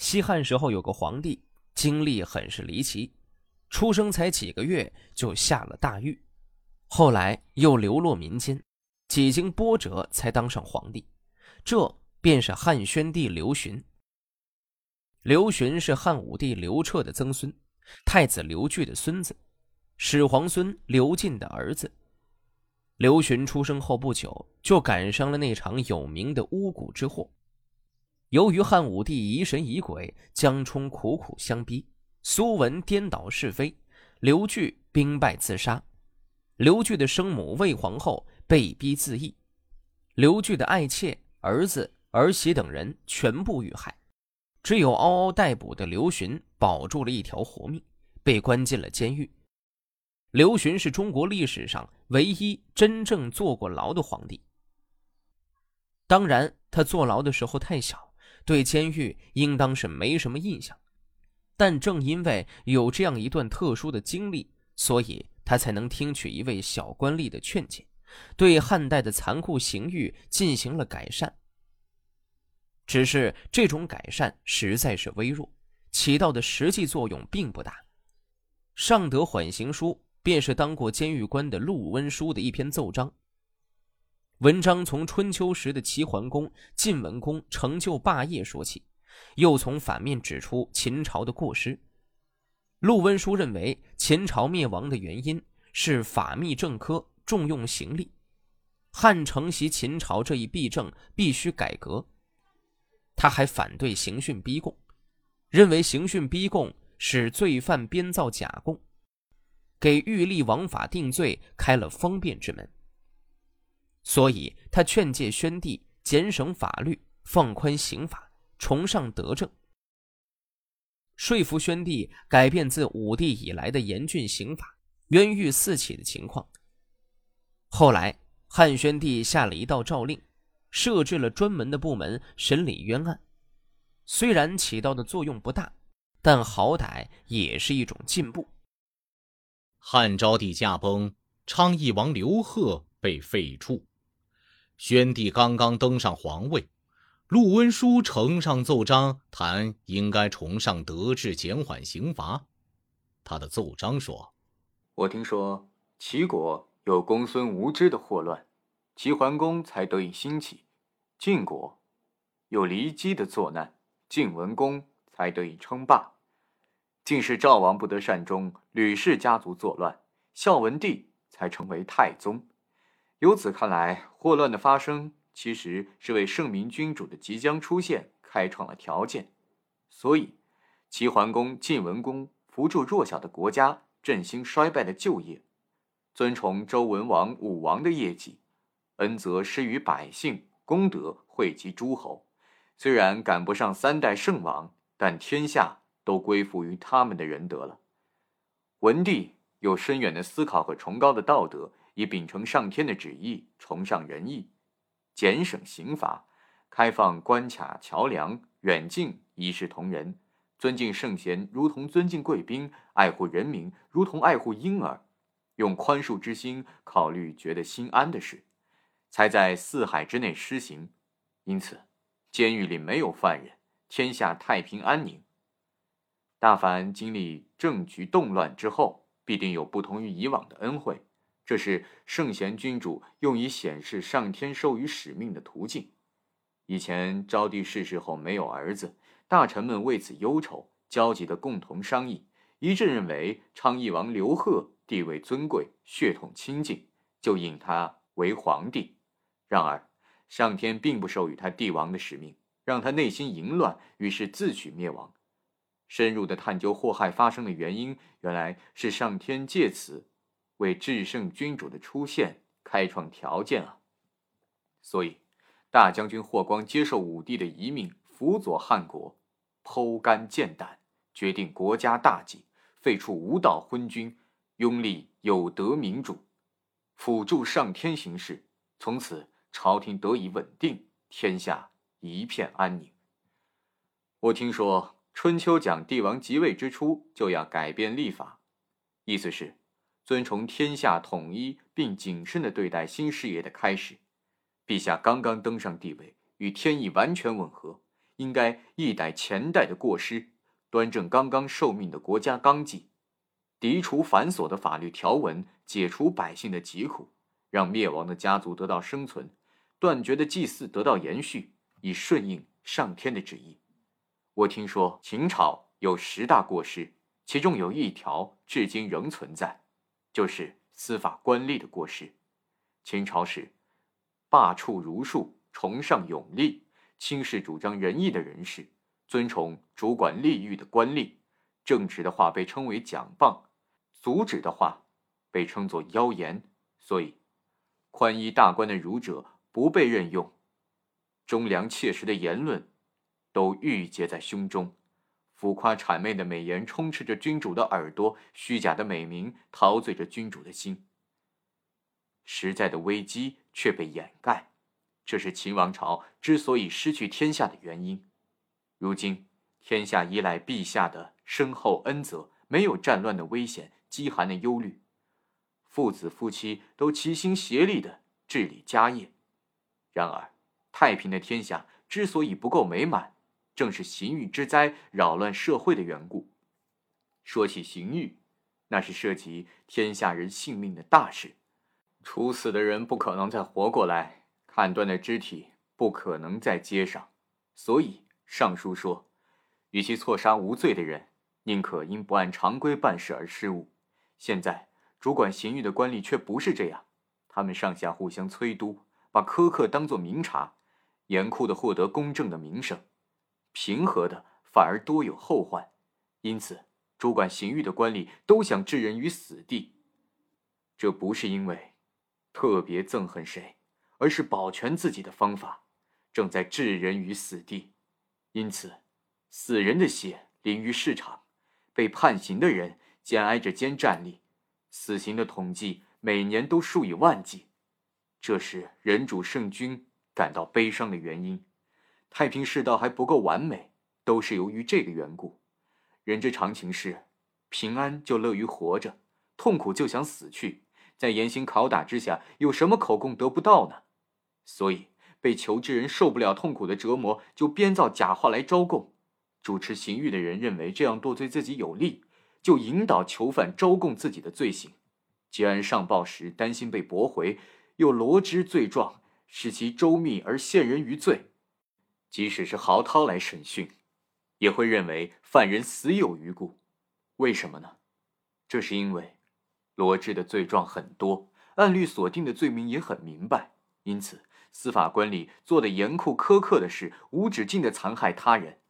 西汉时候有个皇帝，经历很是离奇，出生才几个月就下了大狱，后来又流落民间，几经波折才当上皇帝，这便是汉宣帝刘询。刘询是汉武帝刘彻的曾孙，太子刘据的孙子，始皇孙刘进的儿子。刘询出生后不久，就赶上了那场有名的巫蛊之祸。由于汉武帝疑神疑鬼，江充苦苦相逼，苏文颠倒是非，刘据兵败自杀。刘据的生母魏皇后被逼自缢，刘据的爱妾、儿子、儿媳等人全部遇害，只有嗷嗷待哺的刘询保住了一条活命，被关进了监狱。刘询是中国历史上唯一真正坐过牢的皇帝。当然，他坐牢的时候太小。对监狱应当是没什么印象，但正因为有这样一段特殊的经历，所以他才能听取一位小官吏的劝解，对汉代的残酷刑狱进行了改善。只是这种改善实在是微弱，起到的实际作用并不大。上德缓刑书便是当过监狱官的陆温书的一篇奏章。文章从春秋时的齐桓公、晋文公成就霸业说起，又从反面指出秦朝的过失。陆温书认为，秦朝灭亡的原因是法密政科重用刑力，汉承袭秦朝这一弊政必须改革。他还反对刑讯逼供，认为刑讯逼供使罪犯编造假供，给狱吏王法定罪开了方便之门。所以，他劝诫宣帝减省法律，放宽刑法，崇尚德政，说服宣帝改变自武帝以来的严峻刑法、冤狱四起的情况。后来，汉宣帝下了一道诏令，设置了专门的部门审理冤案。虽然起到的作用不大，但好歹也是一种进步。汉昭帝驾崩，昌邑王刘贺被废黜。宣帝刚刚登上皇位，陆温书呈上奏章，谈应该崇尚德治，减缓刑罚。他的奏章说：“我听说齐国有公孙无知的祸乱，齐桓公才得以兴起；晋国有骊姬的作难，晋文公才得以称霸。竟是赵王不得善终，吕氏家族作乱，孝文帝才成为太宗。”由此看来，祸乱的发生其实是为圣明君主的即将出现开创了条件。所以，齐桓公、晋文公扶助弱小的国家振兴衰败的旧业，尊崇周文王、武王的业绩，恩泽施于百姓，功德惠及诸侯。虽然赶不上三代圣王，但天下都归附于他们的仁德了。文帝有深远的思考和崇高的道德。以秉承上天的旨意，崇尚仁义，减省刑罚，开放关卡桥梁，远近一视同仁，尊敬圣贤如同尊敬贵宾，爱护人民如同爱护婴儿，用宽恕之心考虑觉得心安的事，才在四海之内施行。因此，监狱里没有犯人，天下太平安宁。大凡经历政局动乱之后，必定有不同于以往的恩惠。这是圣贤君主用以显示上天授予使命的途径。以前昭帝逝世后没有儿子，大臣们为此忧愁，焦急地共同商议，一致认为昌邑王刘贺地位尊贵，血统亲近，就引他为皇帝。然而，上天并不授予他帝王的使命，让他内心淫乱，于是自取灭亡。深入的探究祸害发生的原因，原来是上天借此。为至圣君主的出现开创条件啊！所以，大将军霍光接受武帝的遗命，辅佐汉国，剖肝见胆，决定国家大计，废除无道昏君，拥立有德民主，辅助上天行事。从此，朝廷得以稳定，天下一片安宁。我听说春秋讲帝王即位之初就要改变历法，意思是。遵从天下统一，并谨慎地对待新事业的开始。陛下刚刚登上帝位，与天意完全吻合，应该一改前代的过失，端正刚刚受命的国家纲纪，涤除繁琐的法律条文，解除百姓的疾苦，让灭亡的家族得到生存，断绝的祭祀得到延续，以顺应上天的旨意。我听说秦朝有十大过失，其中有一条至今仍存在，就是司法官吏的过失。秦朝时，罢黜儒术，崇尚勇力，轻视主张仁义的人士，尊崇主管吏狱的官吏。正直的话被称为奖棒，阻止的话被称作妖言。所以，宽衣大官的儒者不被任用，忠良切实的言论都郁结在胸中，浮夸谄媚的美言充斥着君主的耳朵，虚假的美名陶醉着君主的心。实在的危机却被掩盖，这是秦王朝之所以失去天下的原因。如今，天下依赖陛下的深厚恩泽，没有战乱的危险、饥寒的忧虑，父子夫妻都齐心协力的治理家业。然而，太平的天下之所以不够美满，正是刑狱之灾扰乱社会的缘故。说起刑狱，那是涉及天下人性命的大事。处死的人不可能再活过来，砍断的肢体不可能再接上，所以上书说，与其错杀无罪的人，宁可因不按常规办事而失误。现在主管刑狱的官吏却不是这样，他们上下互相催督，把苛刻当作明察，严酷的获得公正的名声，平和的反而多有后患。因此，主管刑狱的官吏都想置人于死地。这不是因为。特别憎恨谁，而是保全自己的方法，正在置人于死地。因此，死人的血淋于市场，被判刑的人肩挨着肩站立，死刑的统计每年都数以万计。这是人主圣君感到悲伤的原因。太平世道还不够完美，都是由于这个缘故。人之常情是，平安就乐于活着，痛苦就想死去。在严刑拷打之下，有什么口供得不到呢？所以被囚之人受不了痛苦的折磨，就编造假话来招供。主持刑狱的人认为这样做对自己有利，就引导囚犯招供自己的罪行。结案上报时，担心被驳回，又罗织罪状，使其周密而陷人于罪。即使是豪涛来审讯，也会认为犯人死有余辜。为什么呢？这是因为。罗织的罪状很多，按律所定的罪名也很明白，因此司法官吏做的严酷苛刻的事，无止境的残害他人，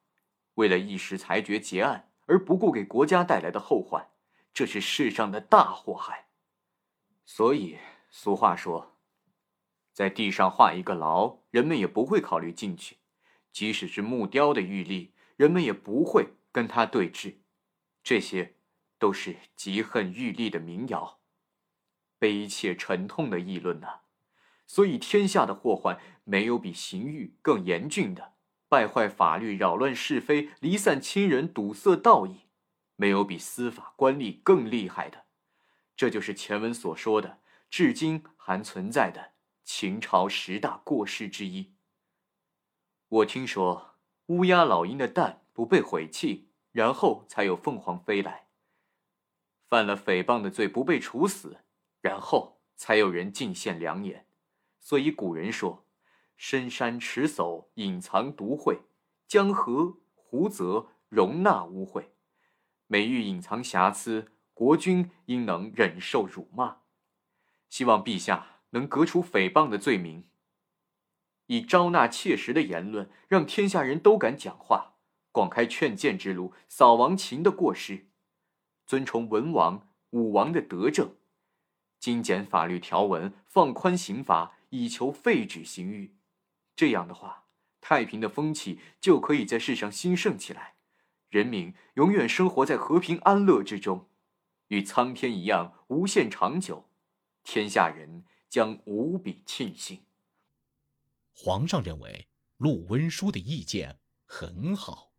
为了一时裁决结案而不顾给国家带来的后患，这是世上的大祸害。所以俗话说，在地上画一个牢，人们也不会考虑进去；即使是木雕的玉立，人们也不会跟他对峙。这些。都是极恨玉立的民谣，悲切沉痛的议论呐。所以天下的祸患没有比刑狱更严峻的，败坏法律、扰乱是非、离散亲人、堵塞道义，没有比司法官吏更厉害的。这就是前文所说的，至今还存在的秦朝十大过失之一。我听说乌鸦老鹰的蛋不被毁弃，然后才有凤凰飞来。犯了诽谤的罪不被处死，然后才有人进献良言。所以古人说：“深山池叟隐藏毒秽，江河湖泽容纳污秽。美玉隐藏瑕疵，国君应能忍受辱骂。”希望陛下能革除诽谤的罪名，以招纳切实的言论，让天下人都敢讲话，广开劝谏之路，扫亡秦的过失。尊崇文王、武王的德政，精简法律条文，放宽刑罚，以求废止刑狱。这样的话，太平的风气就可以在世上兴盛起来，人民永远生活在和平安乐之中，与苍天一样无限长久，天下人将无比庆幸。皇上认为陆温书的意见很好。